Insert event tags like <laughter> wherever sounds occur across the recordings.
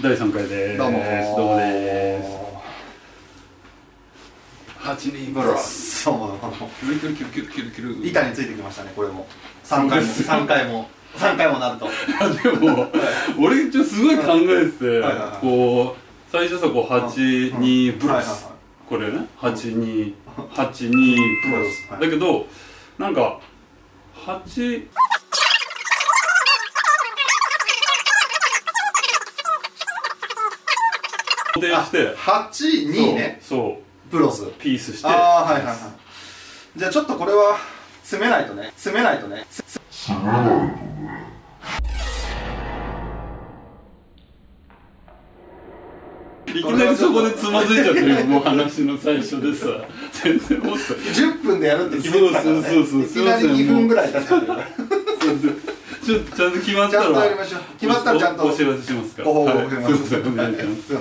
第3回です。どうも。です。82ブロスそう。キルキルキルキルキルキル板についてきましたねこれも。3回も3回も。3回もなると。でも俺一応すごい考えててはい。はい。はい。こう最初さこう82ブロス。これね？8282プロス。はい。だけどなんか8固定して。82ね。そうそう。プロス。ピースして。ああはいはいはい。じゃあちょっとこれは詰めないとね。詰めないとね。いきなりそこでつまずいちゃってるよもう話の最初でさ。全然もっと。10分でやるって決めてたからね。そうそうそうそういきなり2分ぐらい経っちゃってるちょちゃんと決まったらちゃんとやりましょう。決まったらちゃんと。おお知らせしますから。ご報はい告しますすいませんお願いします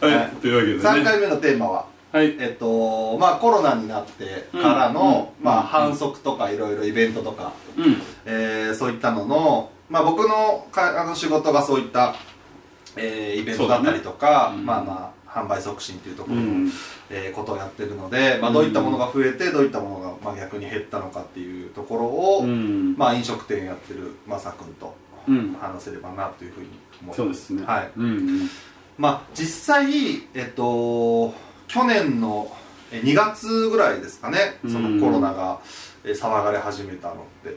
はいというわけでね3回目のテーマははいえっとまあコロナになってからの、うんまあ、うん反則とかいろいろイベントとか、うんえーそういったのの、まあ、僕のかあの仕事がそういった、えーイベントだったりとか、ねうんまあまあ販売促進っていうところの、うん。えーことをやってるので、まあ、どういったものが増えてどういったものが、まあ、逆に減ったのかっていうところを、うん。まあ、飲食店やってるまさくんとうん。話せればなというふうに思います。そうですね。はい。うんうん。まあ実際えっと去年のえ2月ぐらいですかねそのコロナがえ騒がれ始めたのって。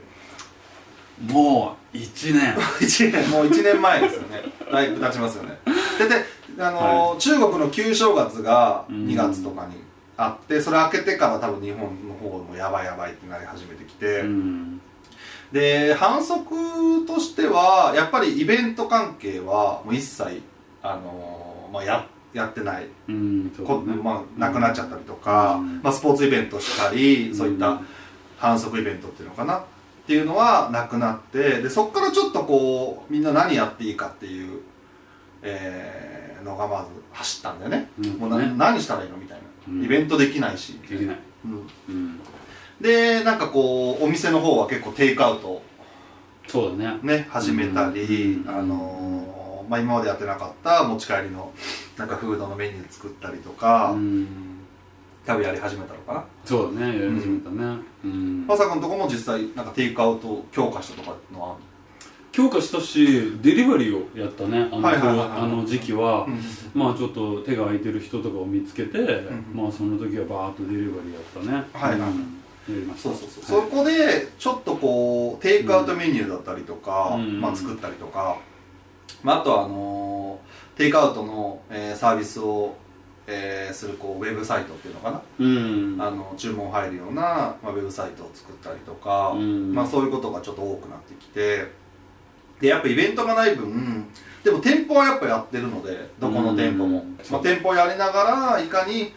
もう1年。<laughs> 1年もう1年前ですよね。だいぶ経ちますよね。でであの、中国の旧正月がうん。2月とかにあってそれ明けてから多分日本の方もやばいやばいってなり始めてきて、うん。で反則としてはやっぱりイベント関係はもう一切あの、まあ、ややってない。うんね。まあ、なくなっちゃったりとか、うん。まあ、スポーツイベントしたり、うん。そういった反則イベントっていうのかなっていうのはなくなってでそこからちょっとこうみんな何やっていいかっていう、えーのがまず走ったんだよね、うん。もうなね。何したらいいのみたいな、うん。イベントできないし、できない。うん。うん。でなんかこうお店の方は結構テイクアウト。そうだね。ね始めたり、うん。あのーまあ、今までやってなかった持ち帰りのなんかフードのメニュー作ったりとか、うん。多分やり始めたのかな。そうだねやり始めたね。うん。まさかのとこも実際なんかテイクアウト強化したとかのは強化したしデリバリーをやったね。あのはいはいはいはい。あの時期は。ある、まあちょっと手が空いてる人とかを見つけて、ん。まあその時はバーッとデリバリーやったね。はいはい。うん。やりました。そうそうそう、そこでちょっとこうテイクアウトメニューだったりとか、うん。まあ、作ったりとか、まあ、あとはあのーテイクアウトの、えーサービスを、えーするこうウェブサイトっていうのかな、うん。あの注文入るような、まあ、ウェブサイトを作ったりとか、うん。まあ、そういうことがちょっと多くなってきてでやっぱイベントがない分でも店舗はやっぱやってるのでどこの店舗も、うん。まあ、店舗やりながらいかに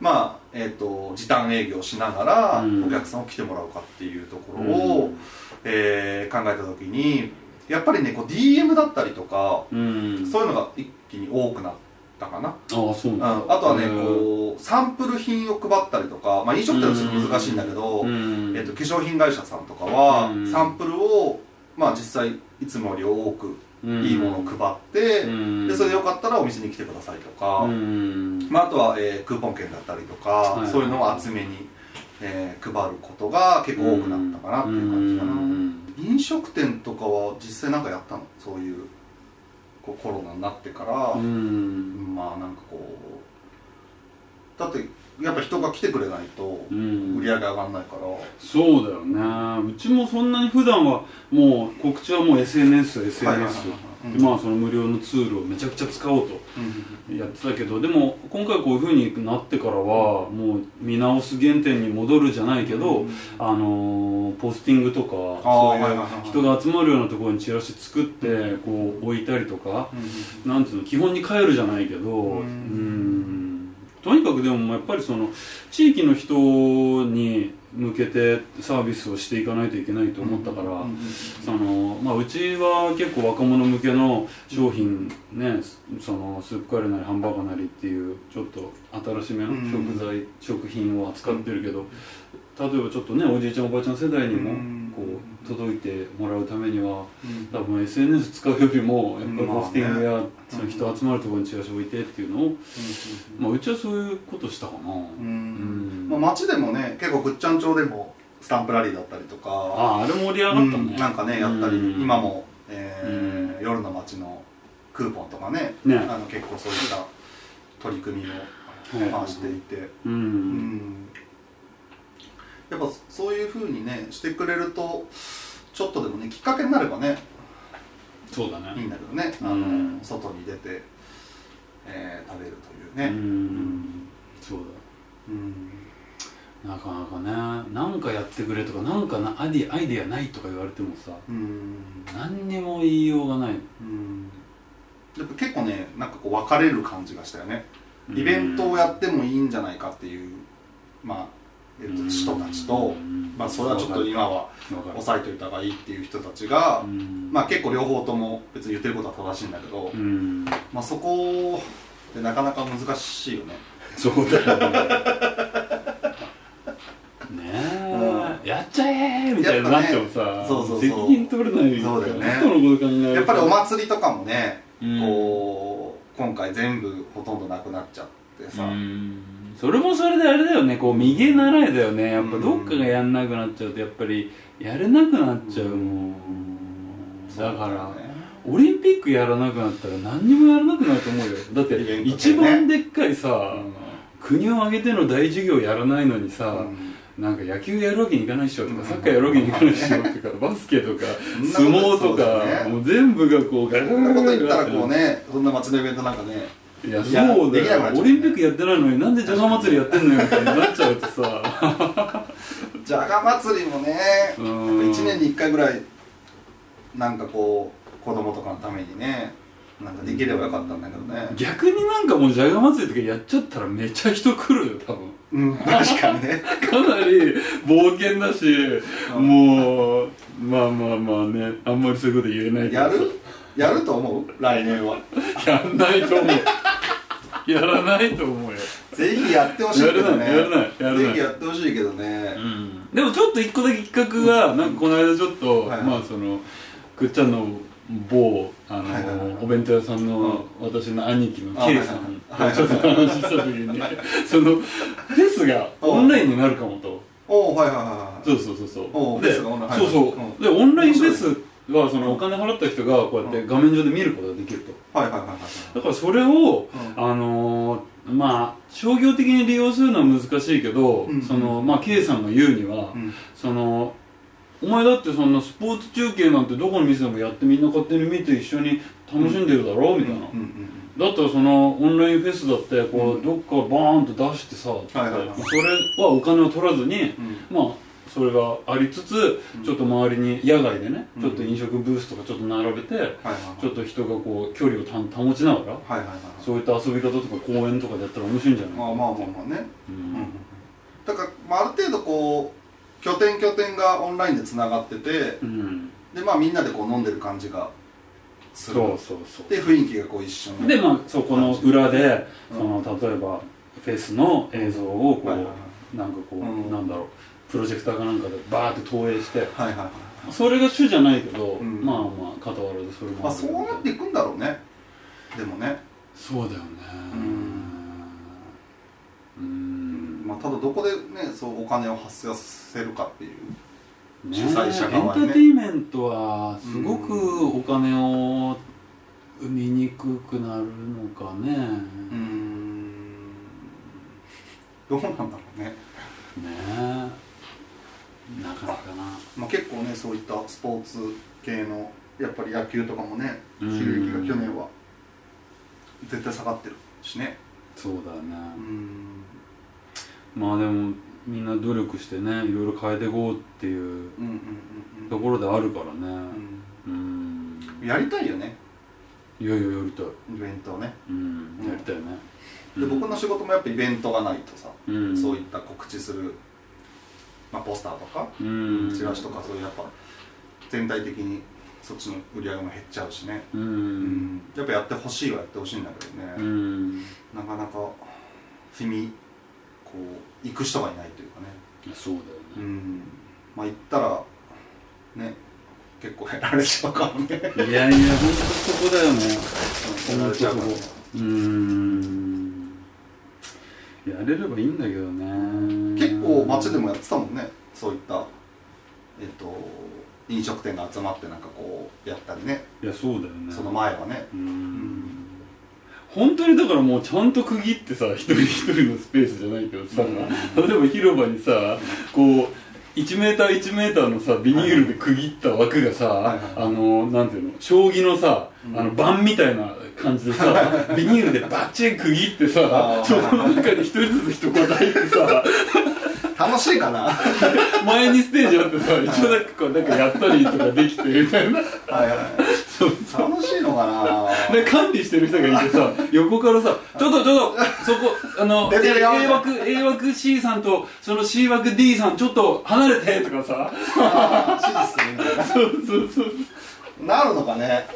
まあえー、と時短営業しながらうん。お客さんを来てもらうかっていうところを、うん。えー考えた時にやっぱりねこう DM だったりとかうん。そういうのが一気に多くなったかな、ああそうあとはねこうサンプル品を配ったりとか、まあ、飲食店はちょっと難しいんだけど、うん。えっと化粧品会社さんとかはうん。サンプルを、まあ、実際いつもより多くうん。いいものを配って、うん。でそれでよかったらお店に来てくださいとか、うん。まあ、あとは、えークーポン券だったりとか、はい。そういうのを厚めに、えー配ることが結構多くなったかなっていう感じかな、うん。飲食店とかは実際なんかやったの？そういうこうコロナになってから、うん。まあなんかこうだってやっぱ人が来てくれないとうん。売り上げ上がらないから、そうだよね。うちもそんなに普段はもう告知はもう SNS はい SNS まあその無料のツールをめちゃくちゃ使おうとやってたけどでも今回こういうふうになってからはもう見直す原点に戻るじゃないけど、うん。あのーポスティングとかそういう人が集まるようなところにチラシ作ってこう置いたりとか、なんていうの基本に帰るじゃないけどうん。うんとにかくでもやっぱりその地域の人に向けてサービスをしていかないといけないと思ったから、そのまあ、うちは結構若者向けの商品ねそのスープカレーなりハンバーガーなりっていうちょっと新しめの食材、食品を扱ってるけど例えばちょっとねおじいちゃんおばあちゃん世代にもうん。こう届いてもらうためにはうん。多分 SNS 使うよりもやっぱりポスティングやそのうん人集まるところにチラシ置いてっていうのを、まあ、うちはそういうことしたかな、うん。うん。まあ、街でもね結構ぐっちゃん町でもスタンプラリーだったりとかあああれ盛り上がったね、うん。なんかねやったり、うん。今も、えーうん。夜の街のクーポンとかねね。あの結構そういった取り組みをはい。まあしていて、ううんんやっぱそういうふうにねしてくれるとちょっとでもねきっかけになればねそうだね。いいんだけどね、あのうん外に出て、えー食べるといううね、ん。そううん。だなかなかねなんかやってくれとかなんかなアイディアアイディアないとか言われてもさうん。何にも言いようがないうん。やっぱ結構ねなんかこう分かれる感じがしたよね。イベントをやってもいいんじゃないかっていうまあ、えっと、人たちと、まあそれはちょっと今は抑えといた方がいいっていう人たちが、うん。まあ結構両方とも別に言ってることは正しいんだけど、うん。まあそこでなかなか難しいよね。そうだよね。<laughs> ねえ、やっちゃえみたいになっちゃうさ、そうそうそう。責任取れないそうだよね。やっぱりお祭りとかもね、うん。こう今回全部ほとんどなくなっちゃってさ、うんそれもそれであれだよね。こう右げ習いだよね。やっぱどっかがやんなくなっちゃうとやっぱりやれなくなっちゃうもん。だからオリンピックやらなくなったら何にもやらなくなると思うよ。だって一番でっかいさ、う国を挙げての大事業やらないのにさ、ん。なんか野球やるわけにいかないっしょとか、うん。サッカーやるわけにいかないっしょとか <laughs> バスケとか相撲とか、もう全部がこうガラガそんなこと言ったらこうねそんな街のイベントなんかねいやそうだよ。オリンピックやってないのになんでジャガ祭りやってんのよみたいになっちゃうとさ。じゃが祭りもねやっぱうん1年に1回ぐらいなんかこう子供とかのためにねなんかできればよかったんだけどね。逆になんかもうジャガ祭りとかやっちゃったらめっちゃ人来るよ多分。うん確かにね。<laughs> かなり冒険だしうん。もうまあまあまあねあんまりそういうこと言えないけどやる？やると思う？来年は。<laughs> やんないと思うやらないと思うよ。ぜひやってほしいけどね。やらないやらな。いぜひやってほしいけどね。でもちょっと一個だけ企画がなんかこの間ちょっと、はいはい。まあそのくっちゃんの某あの、はいはいはいお弁当屋さんの私の兄貴のあ K さん。はいはいとちょっと話した時にそのフェスがオンラインになるかもとおおはいはいはいはい。そうそうそうそう。でオンライン。フェスはそのお金払った人がこうやって画面上で見ることができると。はいはいはいはいだからそれを、うん。あのーまあ商業的に利用するのは難しいけど、うん。そのまあ K さんが言うには、うん。そのお前だってそんなスポーツ中継なんてどこの店でもやってみんな勝手に見て一緒に楽しんでるだろう、みたいな、うん。うん。だったらそのオンラインフェスだってこう、うん。どっかバーンと出してさ、はいはいはい。それはお金を取らずに、うん。まあそれがありつつ、うん。ちょっと周りに野外でね、うん。ちょっと飲食ブースとかちょっと並べて、はいはいちょっと人がこう距離をた保ちながらはいはいはいそういった遊び方とか公園とかでやったら面白いんじゃない？まあまあまあまあね。うん。だから、まあ、ある程度こう拠点拠点がオンラインでつながっててうん。でまあみんなでこう飲んでる感じがする。そうそうそうで雰囲気がこう一緒にでまあそこの裏で、うん。その例えばフェスの映像をこう、なんかこう、うん。なんだろうプロジェクターかなんかでバーって投影してはいはいはいそれが主じゃないけど、うん。まあまあ傍らでそれもまあそうなっていくんだろうね。でもね。そうだよね。うん。まあただどこでねそうお金を発生させるかっていう。ね主催者エン側にね。ターテインメントはすごくお金を生みにくくなるのかね、うーん。どうなんだろうね。ねえなかなかな。まあ、結構ねそういったスポーツ系のやっぱり野球とかもね収うん。益が去年は絶対下がってるしね。そうだね、うん。まあでもみんな努力してねいろいろ変えていこうっていうところであるからね。うん。やりたいよね。いやいややりたい。イベントをね。うん。うん。やりたいね。で、僕の仕事もやっぱイベントがないとさ、うん。そういった告知する、まあ、ポスターとかうん。チラシとかそういうやっぱ全体的にそっちの売り上げも減っちゃうしね、ううん。やっぱやってほしいはやってほしいんだけどね、うん。なかなか踏みこう行く人がいないというかね。そうだよね。うん。まあ行ったらね結構やられちゃうかもね。いやいや本当そこだよね。やられちゃうかもねうーん。やれればいいんだけどね結構街でもやってたもんね。そういったえっと飲食店が集まってなんかこうやったりね。いやそうだよね。その前はね。うーん。本当にだからもうちゃんと区切ってさ一人一人のスペースじゃないけどさ、例えば広場にさこう1メーター1メーターのさビニールで区切った枠がさ、あのなんていうの将棋のさ、あの盤みたいな感じでさビニールでバッチリ区切ってさその中に一人ずつ人こう入ってさ楽しいかな。は前にステージあってさ一応なんかこうなんかやったりとかできてみたいな。いはい。そう楽しいのかな。で管理してる人がいてさ横からさ「ちょっとちょっとそこあの A 枠 A 枠 C さんとその C 枠 D さんちょっと離れて」とかさ。指示するみたいなそうそうそう。なるのかね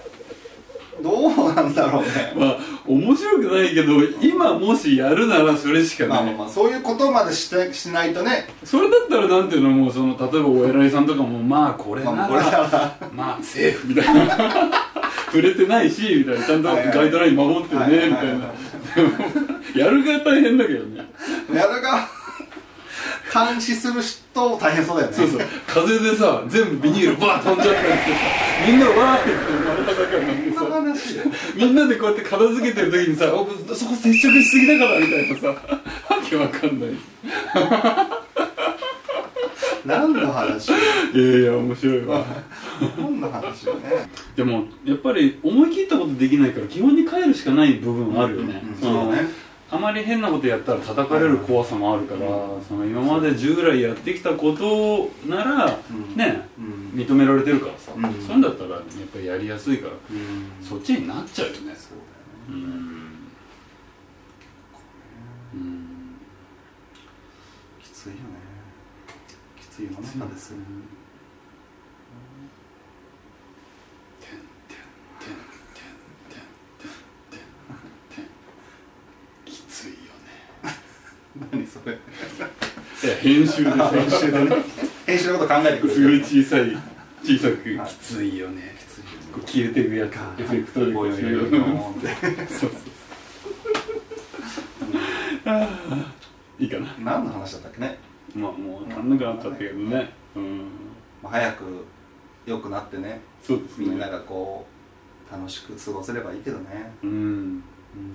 どうなんだろうね。まあ面白くないけど今もしやるならそれしかない、まあまあまあそういうことまでしてしないとね。それだったらなんていうのもうその例えばお偉いさんとかもまあこれなら、まあこれなら。まあセーフみたいな。<laughs> 触れてないしみたいな。ちゃんとはいはい。ガイドライン守ってるねみたいなはいはいはい。やるが大変だけどね。やるが監視する人大変そうだよね。そうそう。風でさ全部ビニールバーッ飛んじゃったりしてさみんなわーって言って <laughs> みんなでこうやって片付けてる時にさおそこ接触しすぎだからみたいなさわけわかんない。<laughs> 何の話？いやいや面白いわ。何の話よね？でもやっぱり思い切ったことできないから基本に帰るしかない部分あるよね、うんうんそうだね。あまり変なことやったら叩かれる怖さもあるから、その今まで従来やってきたことなら、うんねうん認められてるからさ、うん、そういうんだったら、ね、やっぱりやりやすいから、うん、そっちになっちゃうよね。そうだよね。うん、きついよね。きつい世の中ですよね。編集で編集でね編集のこと考えてくるすごい小さい小さく。はいきついよね。きついよねこう消えていくやつ。エフェクトでこうボヨヨヨヨンってそうそういいかな。何の話だったっけね、まあもう足んなくなっちゃったけどね。うん。まあ、早く良くなってね。そうですね。みんながこう楽しく過ごせればいいけどね。うん。う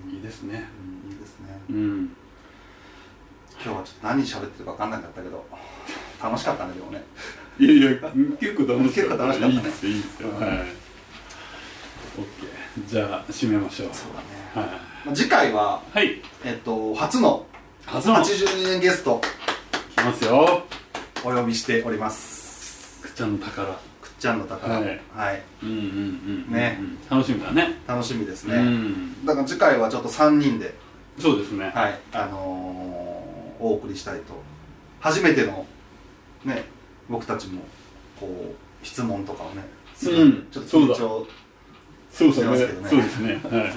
ん。いいですね。うんいいですね。うん。今日はちょっと何喋ってるか分かんなかったけど楽しかったねでもね。いやいや結構楽しかった。結構楽しかったね。いいですよいいです。ようん。はい。OK じゃあ締めましょう。そうだね、はまあ、次回は、いはい。えっと、初の初の。来82年ゲストますよ。お呼びしております。くっちゃんの宝。くっちゃんの宝。ははい。い、うんうんうんねうん。楽しみだね。楽しみですうね、ん。だから次回はちょっと3人でそうですね。はい。あのーお送りしたいと。初めてのね僕たちもこう質問とかをねするうんちょっと緊張そうしてますけどね。そうですね。はい。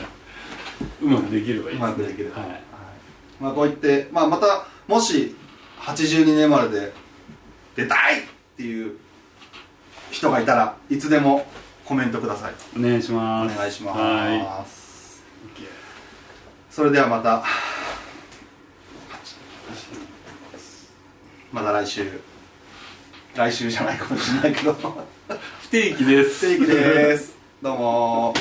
うまくできればいいうですね。まくできる、はい。まあ、こう言って、まあ、またもし82年生まれで出たいっていう人がいたらいつでもコメントください。お願いしおます。願いします、はそれではまたまた来週来週じゃないかもしれないけど。<laughs> 不定期です。不定期です。どうも